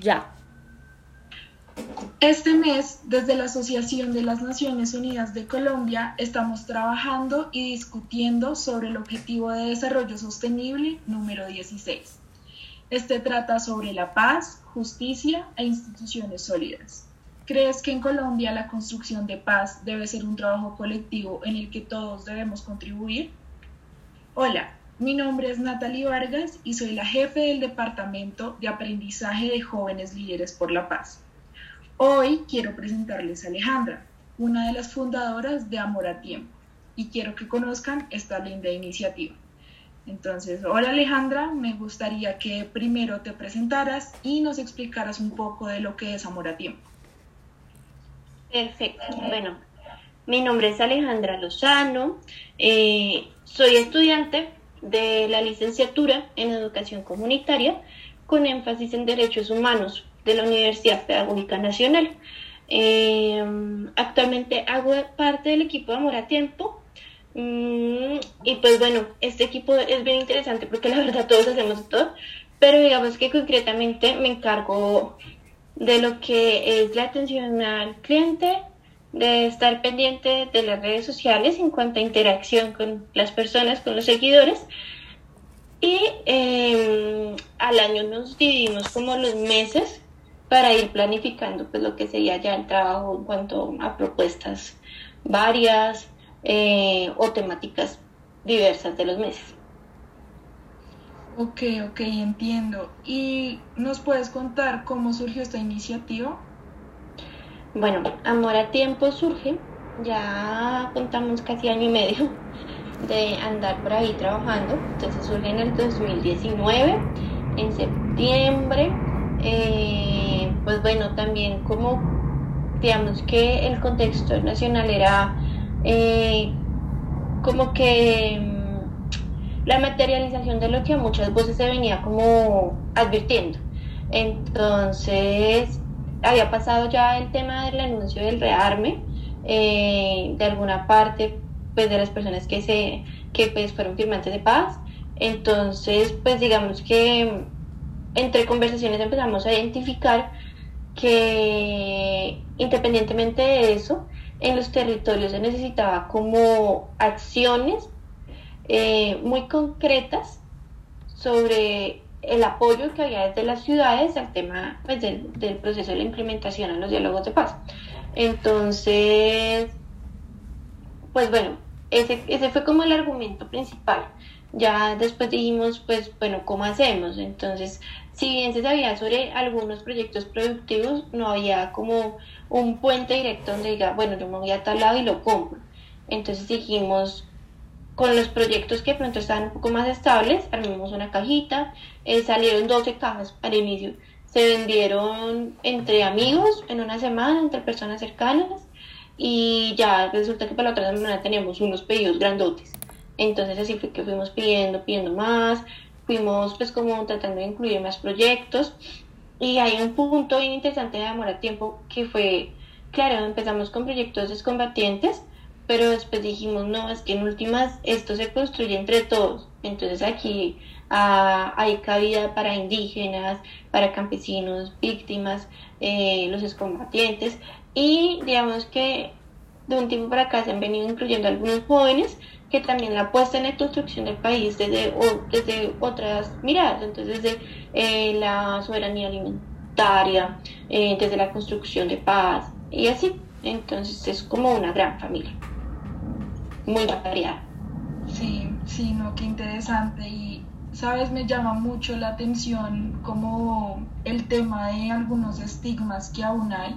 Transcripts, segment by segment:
ya. Este mes, desde la Asociación de las Naciones Unidas de Colombia, estamos trabajando y discutiendo sobre el Objetivo de Desarrollo Sostenible número 16. Este trata sobre la paz, justicia e instituciones sólidas. ¿Crees que en Colombia la construcción de paz debe ser un trabajo colectivo en el que todos debemos contribuir? Hola, mi nombre es Natalie Vargas y soy la jefe del Departamento de Aprendizaje de Jóvenes Líderes por la Paz. Hoy quiero presentarles a Alejandra, una de las fundadoras de Amor a Tiempo, y quiero que conozcan esta linda iniciativa. Entonces, hola Alejandra, me gustaría que primero te presentaras y nos explicaras un poco de lo que es Amor a Tiempo. Perfecto, bueno, mi nombre es Alejandra Lozano, eh, soy estudiante de la licenciatura en Educación Comunitaria con énfasis en Derechos Humanos de la Universidad Pedagógica Nacional. Eh, actualmente hago parte del equipo de Amor a Tiempo. Mm, y pues bueno, este equipo es bien interesante porque la verdad todos hacemos todo, pero digamos que concretamente me encargo de lo que es la atención al cliente, de estar pendiente de las redes sociales en cuanto a interacción con las personas, con los seguidores. Y eh, al año nos dividimos como los meses para ir planificando pues lo que sería ya el trabajo en cuanto a propuestas varias eh, o temáticas diversas de los meses. Ok, ok, entiendo. ¿Y nos puedes contar cómo surgió esta iniciativa? Bueno, Amor a Tiempo surge, ya contamos casi año y medio de andar por ahí trabajando, entonces surge en el 2019, en septiembre, eh, pues bueno, también como digamos que el contexto nacional era eh, como que mm, la materialización de lo que a muchas voces se venía como advirtiendo. Entonces, había pasado ya el tema del anuncio del rearme, eh, de alguna parte, pues de las personas que se, que pues fueron firmantes de paz. Entonces, pues digamos que entre conversaciones empezamos a identificar que independientemente de eso, en los territorios se necesitaba como acciones eh, muy concretas sobre el apoyo que había desde las ciudades al tema pues, del, proceso de la implementación en los diálogos de paz. Entonces, pues bueno, ese, ese fue como el argumento principal. Ya después dijimos, pues bueno, ¿cómo hacemos? Entonces, si bien se sabía sobre algunos proyectos productivos, no había como un puente directo donde diga, bueno, yo me voy a tal lado y lo compro. Entonces dijimos, con los proyectos que pronto estaban un poco más estables, armamos una cajita, eh, salieron 12 cajas al inicio, se vendieron entre amigos en una semana, entre personas cercanas, y ya resulta que para la otra semana teníamos unos pedidos grandotes. Entonces así fue que fuimos pidiendo, pidiendo más, fuimos pues como tratando de incluir más proyectos, y hay un punto bien interesante de amor a tiempo que fue, claro, empezamos con proyectos descombatientes, pero después dijimos, no, es que en últimas esto se construye entre todos. Entonces aquí ah, hay cabida para indígenas, para campesinos, víctimas, eh, los excombatientes y digamos que de un tiempo para acá se han venido incluyendo algunos jóvenes que también la puesta en la construcción del país desde, desde otras miradas, entonces desde eh, la soberanía alimentaria, eh, desde la construcción de paz y así. Entonces es como una gran familia, muy variada. Sí, sí, no, qué interesante. Y, sabes, me llama mucho la atención como el tema de algunos estigmas que aún hay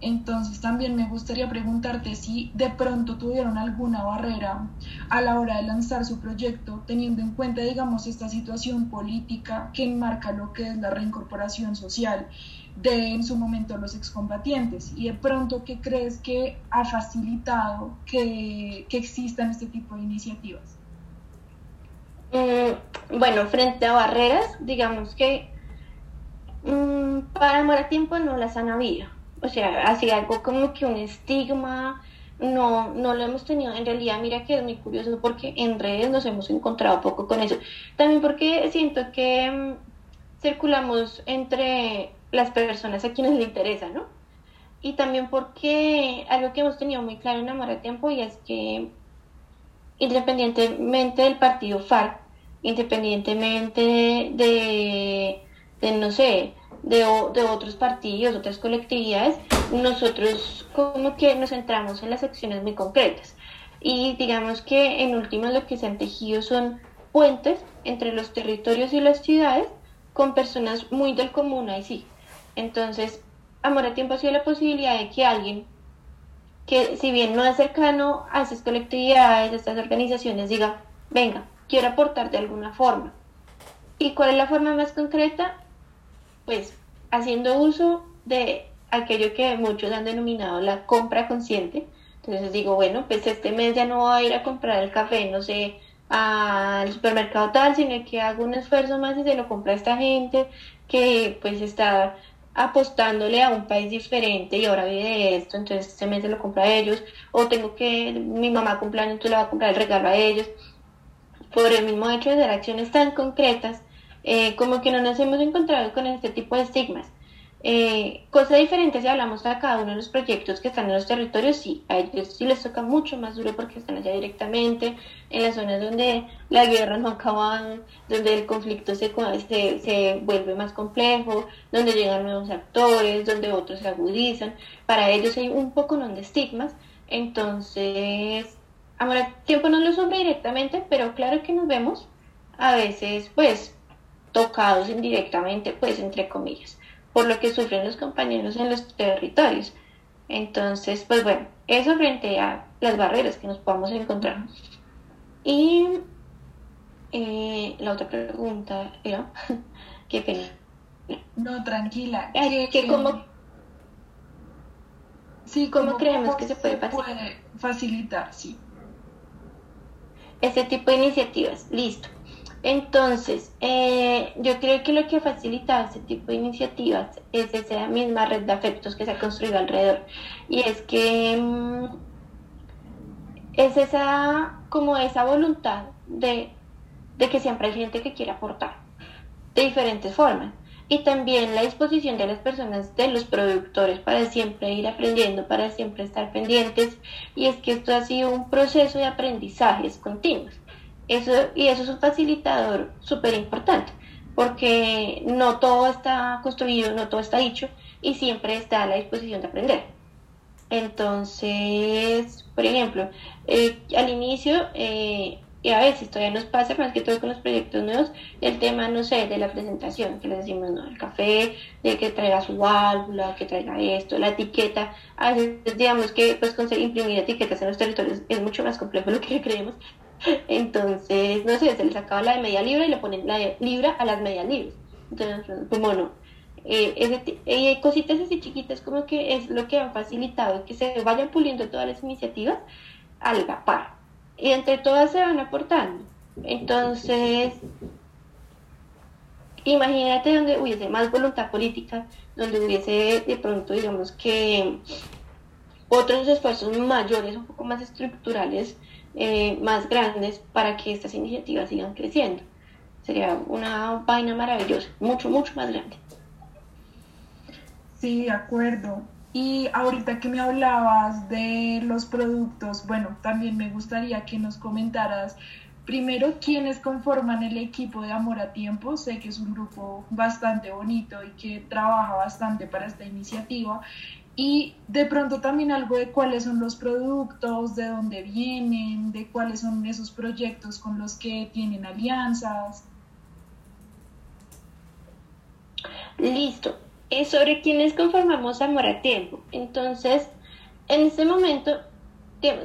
entonces también me gustaría preguntarte si de pronto tuvieron alguna barrera a la hora de lanzar su proyecto, teniendo en cuenta, digamos, esta situación política que enmarca lo que es la reincorporación social de en su momento los excombatientes y de pronto qué crees que ha facilitado que, que existan este tipo de iniciativas. Mm, bueno, frente a barreras, digamos que mm, para Amor Tiempo no las han habido o sea, así algo como que un estigma, no, no lo hemos tenido. En realidad, mira que es muy curioso porque en redes nos hemos encontrado poco con eso. También porque siento que mm, circulamos entre las personas a quienes le interesa, ¿no? Y también porque algo que hemos tenido muy claro en Amor a Tiempo y es que independientemente del partido FARC, independientemente de, de no sé, de, de, otros partidos, otras colectividades, nosotros como que nos centramos en las acciones muy concretas. Y digamos que en último lo que se han tejido son puentes entre los territorios y las ciudades con personas muy del común, ahí sí. Entonces, Amor a Tiempo ha sido la posibilidad de que alguien que si bien no es cercano a esas colectividades, a estas organizaciones, diga, venga, quiero aportar de alguna forma. ¿Y cuál es la forma más concreta? Pues haciendo uso de aquello que muchos han denominado la compra consciente. Entonces digo, bueno, pues este mes ya no voy a ir a comprar el café, no sé, al supermercado tal, sino que hago un esfuerzo más y se lo compra a esta gente que pues está apostándole a un país diferente y ahora vive de esto, entonces este mes se lo compra a ellos, o tengo que, mi mamá cumpleaños, entonces le va a comprar el regalo a ellos. Por el mismo hecho de hacer acciones tan concretas, eh, como que no nos hemos encontrado con este tipo de estigmas. Eh, cosa diferente si hablamos a cada uno de los proyectos que están en los territorios, sí, a ellos sí les toca mucho más duro porque están allá directamente, en las zonas donde la guerra no ha acabado, donde el conflicto se, se, se vuelve más complejo, donde llegan nuevos actores, donde otros se agudizan. Para ellos hay un poco no de estigmas, entonces, ahora tiempo no lo sufre directamente, pero claro que nos vemos a veces, pues, tocados indirectamente, pues, entre comillas por lo que sufren los compañeros en los territorios. Entonces, pues bueno, eso frente a las barreras que nos podamos encontrar. Y eh, la otra pregunta era, qué pena. No, tranquila. que como, sí, ¿cómo creemos que se puede, puede facilitar? Sí. Este tipo de iniciativas, listo. Entonces, eh, yo creo que lo que ha facilitado este tipo de iniciativas es esa misma red de afectos que se ha construido alrededor. Y es que mm, es esa, como esa voluntad de, de que siempre hay gente que quiere aportar de diferentes formas. Y también la disposición de las personas, de los productores, para siempre ir aprendiendo, para siempre estar pendientes. Y es que esto ha sido un proceso de aprendizajes continuos eso, y eso es un facilitador súper importante, porque no todo está construido, no todo está dicho, y siempre está a la disposición de aprender. Entonces, por ejemplo, eh, al inicio, eh, y a veces todavía nos pasa, más que todo con los proyectos nuevos, el tema, no sé, de la presentación, que le decimos, no, el café, de que traiga su válvula, que traiga esto, la etiqueta, a veces digamos que pues conseguir imprimir etiquetas en los territorios es mucho más complejo de lo que creemos, entonces, no sé, se les acaba la de media libra y le ponen la de libra a las medias libras. Entonces, como no. Eh, eh, cositas así chiquitas como que es lo que han facilitado que se vayan puliendo todas las iniciativas al par. Y entre todas se van aportando. Entonces, imagínate donde hubiese más voluntad política, donde hubiese de pronto, digamos que otros esfuerzos mayores, un poco más estructurales, eh, más grandes para que estas iniciativas sigan creciendo. Sería una vaina maravillosa, mucho, mucho más grande. Sí, de acuerdo. Y ahorita que me hablabas de los productos, bueno, también me gustaría que nos comentaras primero quiénes conforman el equipo de Amor a Tiempo. Sé que es un grupo bastante bonito y que trabaja bastante para esta iniciativa y de pronto también algo de cuáles son los productos, de dónde vienen, de cuáles son esos proyectos con los que tienen alianzas. Listo. Es sobre quienes conformamos Amor a Tiempo. Entonces, en este momento,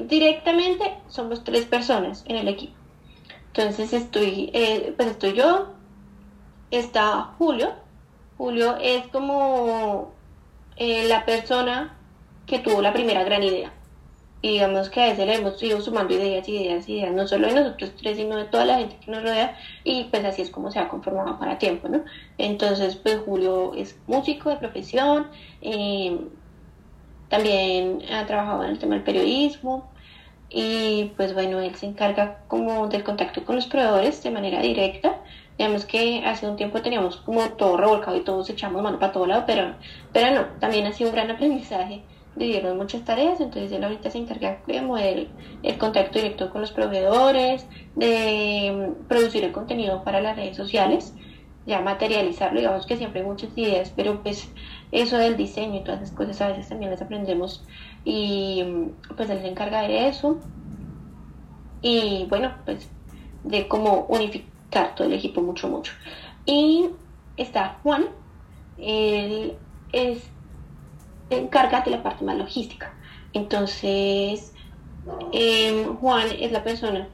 directamente somos tres personas en el equipo. Entonces estoy, eh, pues estoy yo, está Julio. Julio es como eh, la persona que tuvo la primera gran idea. Y digamos que a veces le hemos ido sumando ideas, ideas, ideas, no solo de nosotros tres, sino de toda la gente que nos rodea, y pues así es como se ha conformado para tiempo, ¿no? Entonces, pues Julio es músico de profesión, eh, también ha trabajado en el tema del periodismo, y pues bueno, él se encarga como del contacto con los proveedores de manera directa, Digamos que hace un tiempo teníamos como todo revolcado y todos echamos mano para todo lado, pero, pero no, también ha sido un gran aprendizaje dividieron muchas tareas, entonces él ahorita se encarga de el contacto directo con los proveedores, de mm, producir el contenido para las redes sociales, ya materializarlo, digamos que siempre hay muchas ideas, pero pues eso del diseño y todas esas cosas a veces también las aprendemos y mm, pues él se encarga de eso. Y bueno, pues de cómo unificar todo el equipo mucho, mucho. Y está Juan, él es encarga de la parte más logística. Entonces, em, Juan es la persona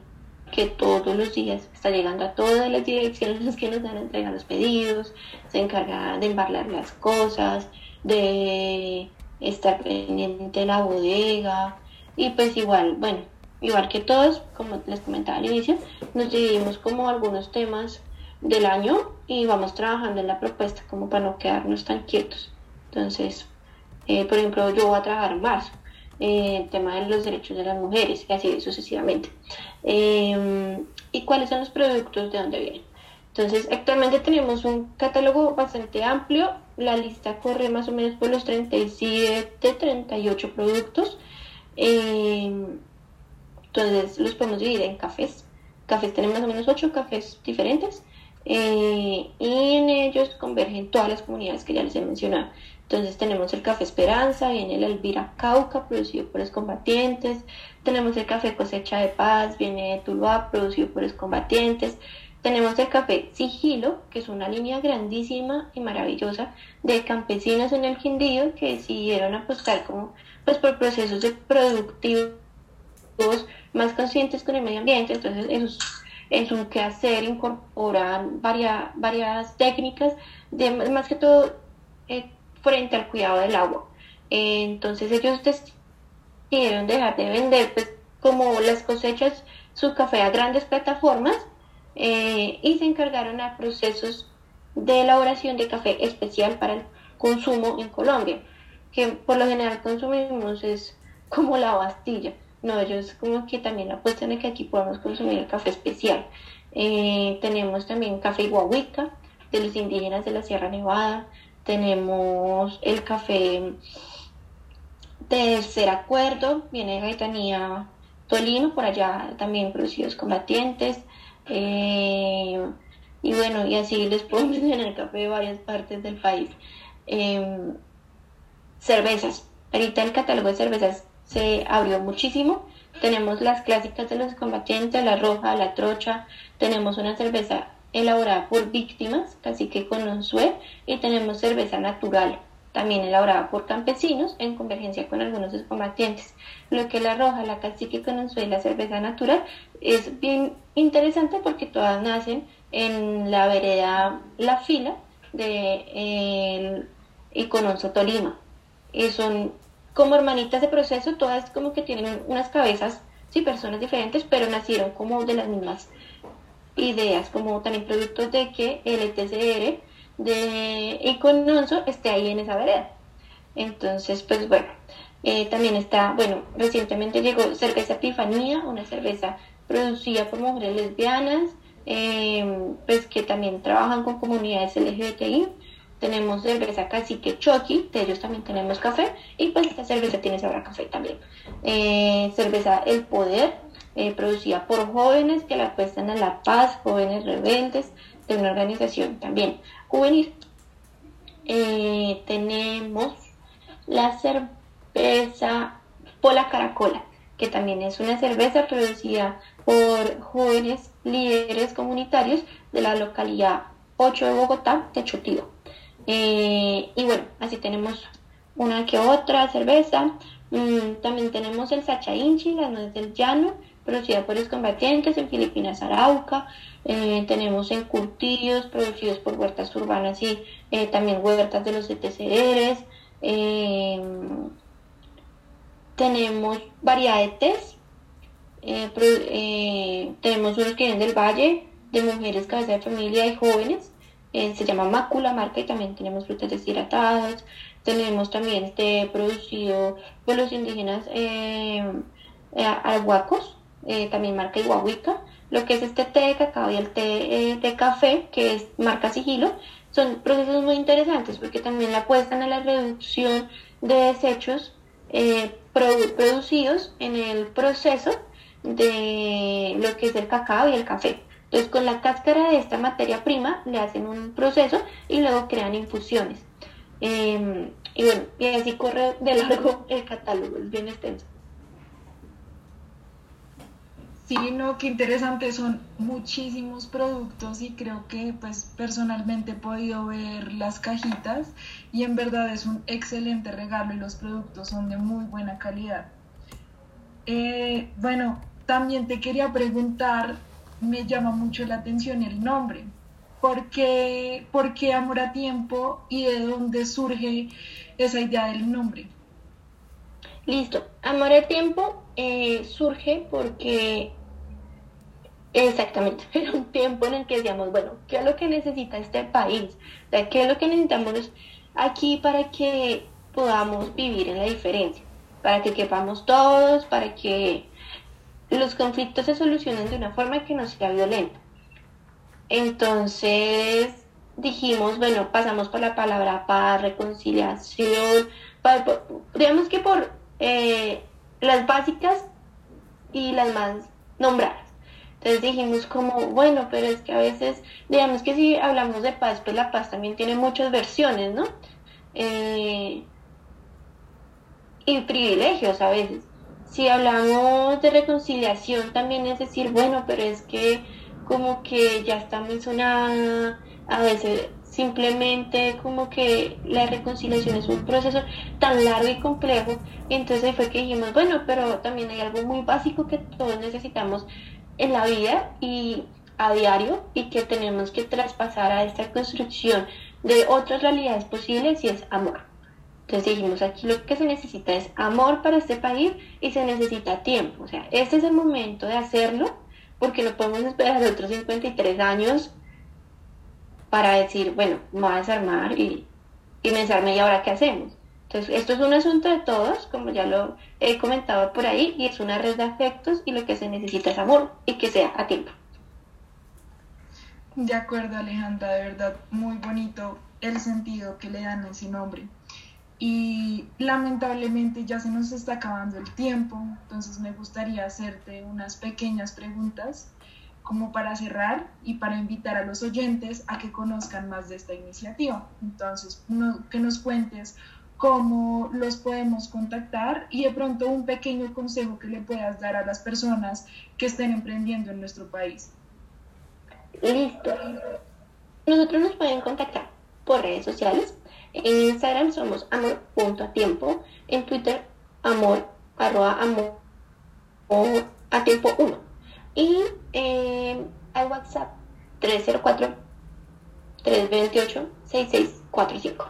que todos los días está llegando a todas las direcciones que nos dan a entregar los pedidos, se encarga de embarlar las cosas, de estar pendiente de la bodega y pues igual, bueno, igual que todos, como les comentaba al inicio, nos dividimos como algunos temas del año y vamos trabajando en la propuesta como para no quedarnos tan quietos. Entonces, eh, por ejemplo, yo voy a trabajar más eh, el tema de los derechos de las mujeres y así sucesivamente. Em, ¿Y cuáles son los productos de dónde vienen? Entonces, actualmente tenemos un catálogo bastante amplio. La lista corre más o menos por los 37, 38 productos. Em, entonces, los podemos dividir en cafés. Cafés tenemos más o menos 8 cafés diferentes. Eh, y en ellos convergen todas las comunidades que ya les he mencionado. Entonces tenemos el café Esperanza, viene el Elvira Cauca, producido por excombatientes, tenemos el café Cosecha de Paz, viene de Tuluá, producido por excombatientes, tenemos el café Sigilo, que es una línea grandísima y maravillosa de campesinos en el Quindío que decidieron apostar como pues por procesos de productivos más conscientes con el medio ambiente, entonces eso es un quehacer, incorporan varias, varias técnicas, de, más que todo eh, frente al cuidado del agua. entonces ellos decidieron dejar de vender pues, como las cosechas su café a grandes plataformas eh, y se encargaron a procesos de elaboración de café especial para el consumo en Colombia, que por lo general consumimos es como la Bastilla. No, ellos como que también apuestan a que aquí podamos consumir el café especial. Eh, tenemos también café guahuica de los indígenas de la Sierra Nevada, tenemos el café Tercer Acuerdo, viene de Gaitanía Tolino, por allá también producidos combatientes. Eh, y bueno, y así les puedo mencionar café de varias partes del país. Em, cervezas. Ahorita el catálogo de cervezas se abrió muchísimo. Tenemos las clásicas de los combatientes, la roja, la trocha. Tenemos una cerveza elaborada por víctimas, cacique con Onsue, y tenemos cerveza natural, también elaborada por campesinos en convergencia con algunos combatientes. Lo que la roja, la cacique con Onsue y la cerveza natural es bien interesante porque todas nacen en la vereda La Fila de el Icononso Tolima. Y son como hermanitas de proceso, todas como que tienen unas cabezas, sí, personas diferentes, pero nacieron como de las mismas ideas, como también productos de que el ETCR de Icononso esté ahí en esa vereda. Entonces, pues bueno, eh, también está, bueno, recientemente llegó cerveza Epifanía, una cerveza producida por mujeres lesbianas, eh, pues que también trabajan con comunidades LGBTI. Tenemos cerveza Cacique Choqui, de ellos también tenemos café, y pues esta cerveza tiene sabor café también. Eh, cerveza El Poder, eh, producida por jóvenes que la apuestan a la paz, jóvenes rebeldes, de una organización también juvenil. Eh, tenemos la cerveza Pola Caracola, que también es una cerveza producida por jóvenes líderes comunitarios de la localidad 8 de Bogotá, de eh, y bueno, así tenemos una que otra cerveza. Mm, también tenemos el Sacha Inchi, la nuez del llano, producida por combatientes en Filipinas Arauca, eh, tenemos encurtidos producidos por huertas urbanas y eh, también huertas de los ETCRs, eh, tenemos variedades, tenemos unos que vienen del valle, de mujeres, cabeza de familia y jóvenes, se llama Mácula Marca y también tenemos frutas deshidratadas, tenemos también este producido por los indígenas eh, arhuacos, eh, también marca Iguahuica, lo que es este té de cacao y el té eh, de café, que es marca sigilo, son procesos muy interesantes porque también le apuestan a la reducción de desechos eh, producidos en el proceso de lo que es el cacao y el café. Entonces con la cáscara de esta materia prima le hacen un proceso y luego crean infusiones. Em, y bueno, y así corre de largo el catálogo, es bien extenso. Sí, no, qué interesante, son muchísimos productos y creo que pues personalmente he podido ver las cajitas y en verdad es un excelente regalo y los productos son de muy buena calidad. Eh, bueno, también te quería preguntar, me llama mucho la atención el nombre. ¿Por qué, ¿Por qué Amor a Tiempo y de dónde surge esa idea del nombre? Listo, Amor a Tiempo eh, surge porque Exactamente, era un tiempo en el que decíamos, bueno, ¿qué es lo que necesita este país? ¿qué es lo que necesitamos aquí para que podamos vivir en la diferencia? Para que quepamos todos, para que los conflictos se solucionen de una forma que no sea violenta. Entonces dijimos, bueno, pasamos por la palabra paz, reconciliación, digamos que por eh, las básicas y las más nombradas. Entonces dijimos como, bueno, pero es que a veces, digamos que si hablamos de paz, pues la paz también tiene muchas versiones, ¿no? Eh, y privilegios a veces. Si hablamos de reconciliación también es decir, bueno, pero es que como que ya está mencionada, a veces simplemente como que la reconciliación es un proceso tan largo y complejo, entonces fue que dijimos, bueno, pero también hay algo muy básico que todos necesitamos en la vida y a diario y que tenemos que traspasar a esta construcción de otras realidades posibles y es amor. Entonces dijimos, aquí lo que se necesita es amor para este país y se necesita tiempo. O sea, este es el momento de hacerlo porque no podemos esperar otros 53 años para decir, bueno, me voy a desarmar y, y pensarme, ¿y ahora qué hacemos? Entonces, esto es un asunto de todos, como ya lo he comentado por ahí, y es una red de afectos y lo que se necesita es amor y que sea a tiempo. De acuerdo, Alejandra, de verdad, muy bonito el sentido que le dan a ese nombre. Y lamentablemente ya se nos está acabando el tiempo, entonces me gustaría hacerte unas pequeñas preguntas como para cerrar y para invitar a los oyentes a que conozcan más de esta iniciativa. Entonces, que nos cuentes cómo los podemos contactar y de pronto un pequeño consejo que le puedas dar a las personas que estén emprendiendo en nuestro país. Listo. Nosotros nos pueden contactar por redes sociales. En Instagram somos amor.atiempo, en Twitter amor, arroba amor, a tiempo 1. Y eh, al WhatsApp 304 328 6645.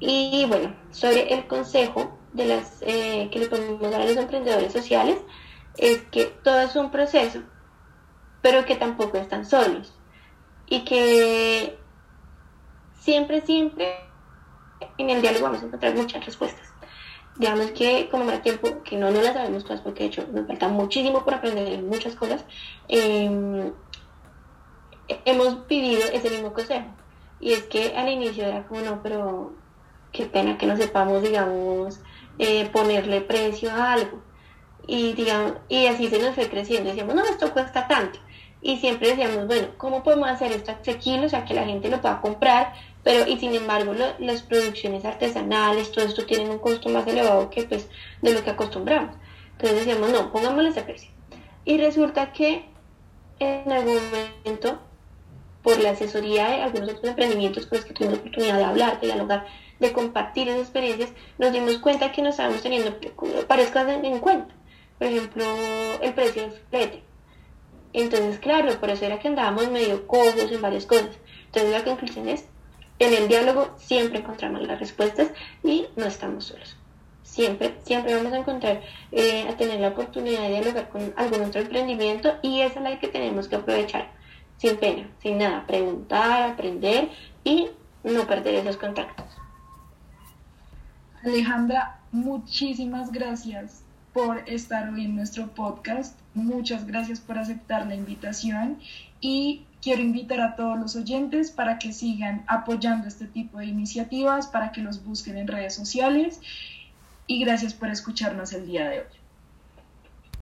Y bueno, sobre el consejo eh, que le podemos dar a los emprendedores sociales, es que todo es un proceso, pero que tampoco están solos. Y que siempre, siempre en el diálogo vamos a encontrar muchas respuestas. Digamos que como más tiempo, que no, no las sabemos todas, porque de hecho nos falta muchísimo por aprender muchas cosas, em, hemos vivido ese mismo consejo. Y es que al inicio era como, no, pero qué pena que no sepamos, digamos, eh, ponerle precio a algo. Y, digamos, y así se nos fue creciendo. Decíamos, no, esto cuesta tanto. Y siempre decíamos, bueno, ¿cómo podemos hacer esto asequible? O sea, que la gente lo pueda comprar, pero y sin embargo las producciones artesanales, todo esto tienen un costo más elevado que pues de lo que acostumbramos. Entonces decíamos, no, pongámosle ese precio. Y resulta que en algún momento, por la asesoría de algunos otros emprendimientos con los que tuvimos oportunidad de hablar, de dialogar, de compartir esas experiencias, nos dimos cuenta que no estábamos teniendo cosas en cuenta. Por ejemplo, el precio del flete. Entonces, claro, por eso era que andábamos medio cojos en varias cosas. Entonces, la conclusión es, en el diálogo siempre encontramos las respuestas y no estamos solos. Siempre, siempre vamos a encontrar, eh, a tener la oportunidad de dialogar con algún otro emprendimiento y esa es la que tenemos que aprovechar, sin pena, sin nada, preguntar, aprender y no perder esos contactos. Alejandra, muchísimas gracias por estar hoy en nuestro podcast. Muchas gracias por aceptar la invitación y quiero invitar a todos los oyentes para que sigan apoyando este tipo de iniciativas, para que los busquen en redes sociales y gracias por escucharnos el día de hoy.